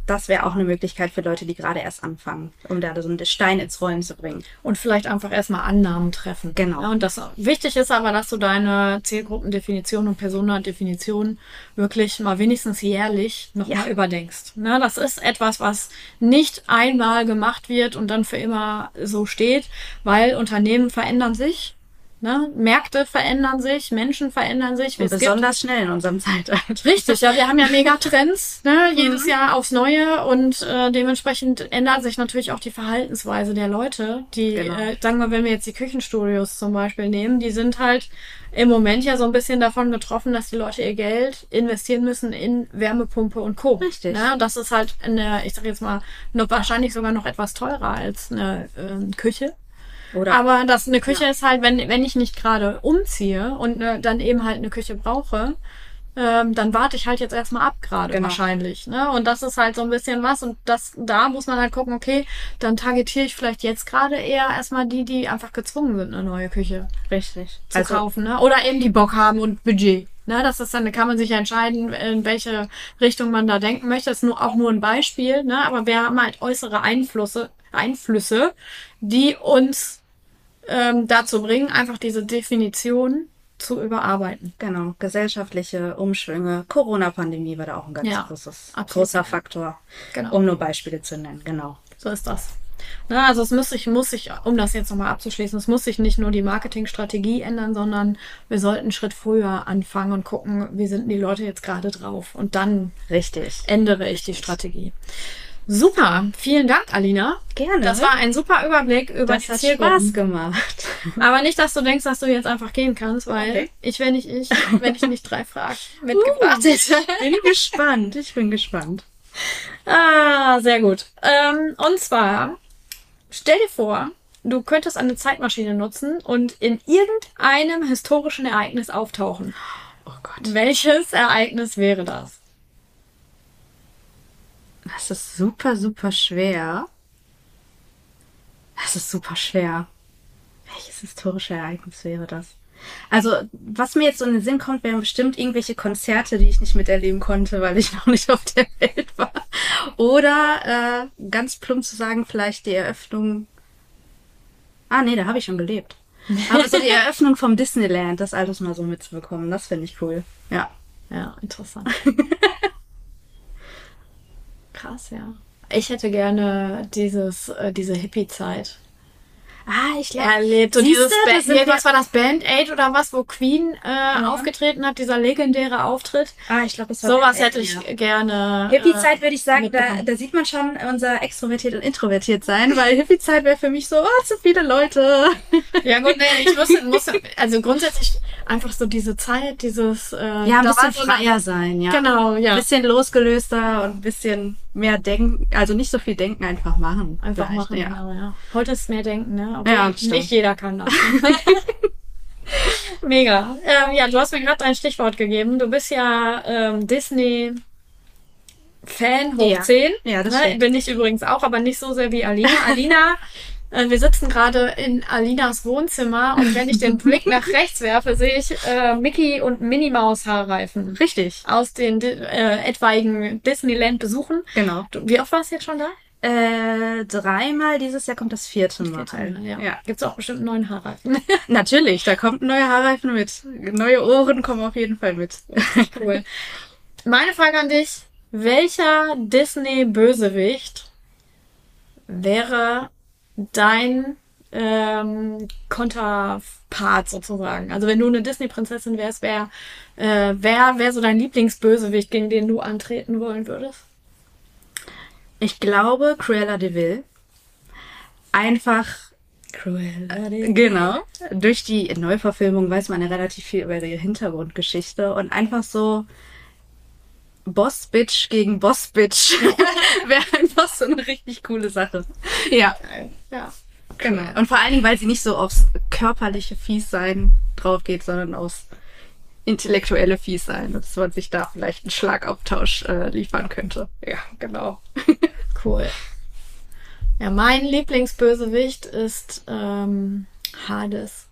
das wäre auch eine Möglichkeit für Leute, die gerade erst anfangen, um da so einen Stein ins Rollen zu bringen. Und vielleicht einfach erstmal Annahmen treffen. Genau. Ja, und das wichtig ist aber, dass du deine Zielgruppendefinition und Persona-Definition wirklich mal wenigstens jährlich nochmal Ja. überdenkst. Ne, das ist etwas, was nicht einmal gemacht wird und dann für immer so steht, weil Unternehmen verändern sich. Ne? Märkte verändern sich, Menschen verändern sich. Und Es gibt- besonders schnell in unserem Zeitalter. Richtig, ja, wir haben ja Megatrends, ne, jedes Jahr aufs Neue und äh, dementsprechend ändert sich natürlich auch die Verhaltensweise der Leute. Die, Genau. äh, sagen wir, wenn wir jetzt die Küchenstudios zum Beispiel nehmen, die sind halt im Moment ja so ein bisschen davon getroffen, dass die Leute ihr Geld investieren müssen in Wärmepumpe und Co. Richtig. Ne, das ist halt eine, ich sag jetzt mal, noch, wahrscheinlich sogar noch etwas teurer als eine ähm, Küche. Oder Aber das eine Küche ist halt, wenn, wenn ich nicht gerade umziehe und ne, dann eben halt eine Küche brauche, ähm, dann warte ich halt jetzt erstmal ab gerade Genau. wahrscheinlich. Ne? Und das ist halt so ein bisschen was. Und das da muss man halt gucken, okay, dann targetiere ich vielleicht jetzt gerade eher erstmal die, die einfach gezwungen sind, eine neue Küche richtig. zu kaufen. Ne? Oder eben die Bock haben und Budget. Ne, das ist dann, da kann man sich ja entscheiden, in welche Richtung man da denken möchte. Das ist nur, auch nur ein Beispiel, ne? aber wir haben halt äußere Einflüsse, Einflüsse, die uns ähm, dazu bringen, einfach diese Definition zu überarbeiten. Genau, gesellschaftliche Umschwünge, Corona-Pandemie war da auch ein ganz Ja, großes, absolut. großer Faktor, Genau. um nur Beispiele zu nennen. Genau. So ist das. Na, also es muss sich, muss sich, um das jetzt nochmal abzuschließen, es muss sich nicht nur die Marketingstrategie ändern, sondern wir sollten einen Schritt früher anfangen und gucken, wie sind die Leute jetzt gerade drauf. Und dann Richtig. ändere ich die Strategie. Super, vielen Dank, Alina. Gerne. Das war ein super Überblick über Das die hat Zielgruppen. Spaß gemacht. Aber nicht, dass du denkst, dass du jetzt einfach gehen kannst, weil Okay. ich wäre nicht ich, wenn ich nicht drei Fragen mitgebracht hätte. Bin gespannt. Ich bin gespannt. Ah, sehr gut. Ähm, und zwar, stell dir vor, du könntest eine Zeitmaschine nutzen und in irgendeinem historischen Ereignis auftauchen. Oh Gott. Welches Ereignis wäre das? Das ist super, super schwer. Das ist super schwer. Welches historische Ereignis wäre das? Also, was mir jetzt so in den Sinn kommt, wären bestimmt irgendwelche Konzerte, die ich nicht miterleben konnte, weil ich noch nicht auf der Welt war. Oder äh, ganz plump zu sagen, vielleicht die Eröffnung. Ah, nee, da habe ich schon gelebt. Aber so die Eröffnung vom Disneyland, das alles mal so mitzubekommen, das finde ich cool. Ja. Ja, interessant. Krass, ja. Ich hätte gerne dieses, äh, diese Hippie-Zeit Ah, ich erlebt. So Siehste, dieses da Band, sind ja, wir- was war das Band Aid oder was, wo Queen äh, aufgetreten hat, dieser legendäre Auftritt. Ah, ich glaube, das war Sowas hätte ich ja. gerne. Hippie-Zeit würde ich sagen, da, da sieht man schon unser extrovertiert und introvertiert sein, weil Hippie-Zeit wäre für mich so, oh, so viele Leute. Äh, ja gut, nee, ich muss, muss, also grundsätzlich einfach so diese Zeit, dieses. Äh, Ja, ein bisschen war so freier sein, ja. Genau, ja. Ein bisschen losgelöster und ein bisschen mehr denken, also nicht so viel denken, einfach machen. Einfach vielleicht, machen, ja. genau, ja. Heute ist mehr denken, ne? Obwohl Ja, stimmt. nicht jeder kann das. Mega. Ähm, ja, du hast mir gerade ein Stichwort gegeben. Du bist ja ähm, Disney Fan hoch Ja. 10. Ja, das ne? Bin ich übrigens auch, aber nicht so sehr wie Alina. Alina, wir sitzen gerade in Alinas Wohnzimmer und wenn ich den Blick nach rechts werfe, sehe ich äh, Mickey und Minnie Maus Haarreifen Richtig, aus den äh, etwaigen Disneyland-Besuchen. genau. Du- Wie oft warst du jetzt schon da? Äh, dreimal dieses Jahr kommt das vierte Mal. Ja. ja. Gibt's auch bestimmt einen neuen Haarreifen. Natürlich, da kommt ein neuer Haarreifen mit. Neue Ohren kommen auf jeden Fall mit. cool. Meine Frage an dich. welcher Disney-Bösewicht wäre dein ähm, Konterpart sozusagen? Also wenn du eine Disney-Prinzessin wärst, wer äh, wer wäre so dein Lieblingsbösewicht, gegen den du antreten wollen würdest? Ich glaube Cruella de Vil. Einfach Cruella Genau. Durch die Neuverfilmung weiß man ja relativ viel über ihre Hintergrundgeschichte und einfach so Boss Bitch gegen Boss Bitch wäre einfach so eine richtig coole Sache. Ja. Ja. Genau. Und vor allen Dingen, weil sie nicht so aufs körperliche Fiessein drauf geht, sondern aufs intellektuelle Fiessein. Dass man sich da vielleicht einen Schlagabtausch äh, liefern könnte. Ja, genau. Cool. Ja, mein Lieblingsbösewicht ist ähm, Hades.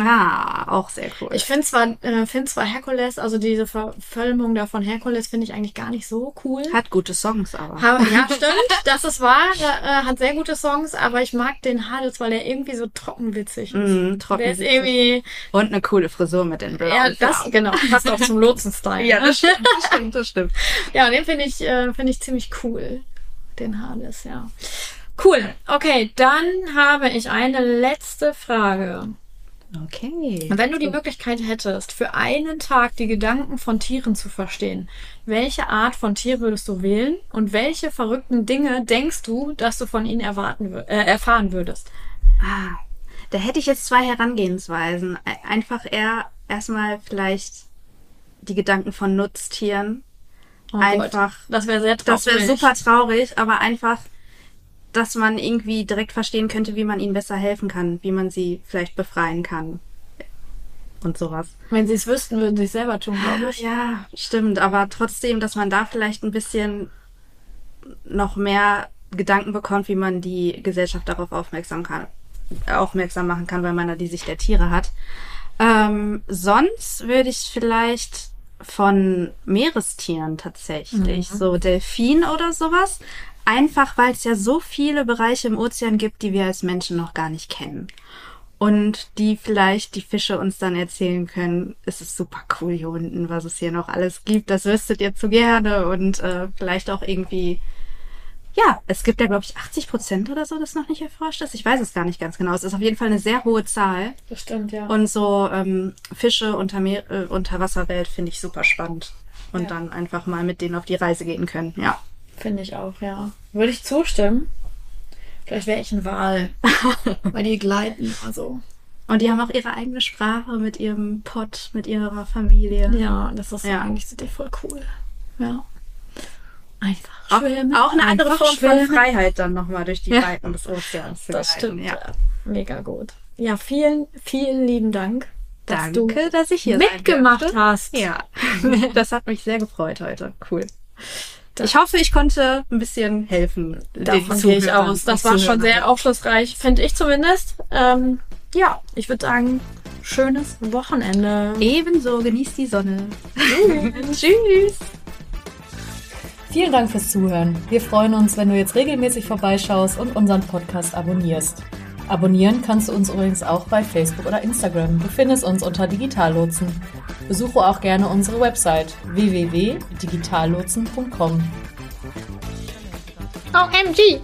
Ah, auch sehr cool. Ich finde zwar, äh, find zwar Herkules, also diese Verfilmung da von Herkules finde ich eigentlich gar nicht so cool. Hat gute Songs, aber. Ha- Ja, stimmt, das ist wahr. Äh, hat sehr gute Songs, aber ich mag den Hades, weil er irgendwie so trockenwitzig ist. Mhm, trocken Der ist irgendwie, Und eine coole Frisur mit den blauen ja, das, Farben. genau, passt auch zum Lotsen-Style. Ja, ne? das stimmt, das stimmt, das stimmt. Ja, den finde ich, äh, finde ich ziemlich cool. Den Hades, ja. Cool. Okay, dann habe ich eine letzte Frage. Okay. Wenn du die Möglichkeit hättest, für einen Tag die Gedanken von Tieren zu verstehen, welche Art von Tier würdest du wählen und welche verrückten Dinge denkst du, dass du von ihnen erwarten, äh, erfahren würdest? Ah, da hätte ich jetzt zwei Herangehensweisen. Einfach eher erstmal vielleicht die Gedanken von Nutztieren. Oh Einfach. Gott, das wäre sehr traurig. Das wäre super traurig, aber einfach, dass man irgendwie direkt verstehen könnte, wie man ihnen besser helfen kann, wie man sie vielleicht befreien kann. Und sowas. Wenn sie es wüssten, würden sie es selber tun, glaube ich. Ja, stimmt, aber trotzdem, dass man da vielleicht ein bisschen noch mehr Gedanken bekommt, wie man die Gesellschaft darauf aufmerksam kann, aufmerksam machen kann, weil man da die Sicht der Tiere hat. Ähm, sonst würde ich vielleicht von Meerestieren tatsächlich, so Delfin oder sowas. Einfach weil es ja so viele Bereiche im Ozean gibt, die wir als Menschen noch gar nicht kennen. Und die vielleicht die Fische uns dann erzählen können, es ist super cool hier unten, was es hier noch alles gibt. Das wüsstet ihr zu gerne. Und äh, vielleicht auch irgendwie, ja, es gibt ja, glaube ich, 80 Prozent oder so, das noch nicht erforscht ist. Ich weiß es gar nicht ganz genau. Es ist auf jeden Fall eine sehr hohe Zahl. Das stimmt, ja. Und so ähm, Fische unter, Meer, äh, Unterwasserwelt finde ich super spannend. Und Ja. dann einfach mal mit denen auf die Reise gehen können. Ja. Finde ich auch, ja. Würde ich zustimmen. Vielleicht wäre ich ein Wal. weil die gleiten, also. Und die haben auch ihre eigene Sprache mit ihrem Pott, mit ihrer Familie. Ja, das ist Ja. eigentlich sind die voll cool. Ja. Einfach Auch, schwimmen. auch eine andere Form schwimmen. von Freiheit dann nochmal durch die Ja. Weiten des Ozeans zu Das gleiten. stimmt. Ja. Ja. Mega gut. Ja, vielen, vielen lieben Dank, dass Danke, dass ich du hier mitgemacht hast. Ja, das hat mich sehr gefreut heute. Cool. Ich hoffe, ich konnte ein bisschen helfen. Davon gehe ich aus. Das war schon sehr aufschlussreich, finde ich zumindest. Ähm, ja, ich würde sagen, schönes Wochenende. Ebenso, genießt die Sonne. Tschüss. Vielen Dank fürs Zuhören. Wir freuen uns, wenn du jetzt regelmäßig vorbeischaust und unseren Podcast abonnierst. Abonnieren kannst du uns übrigens auch bei Facebook oder Instagram. Du findest uns unter Digitallotsen. Besuche auch gerne unsere Website www.digitallotsen.com. OMG.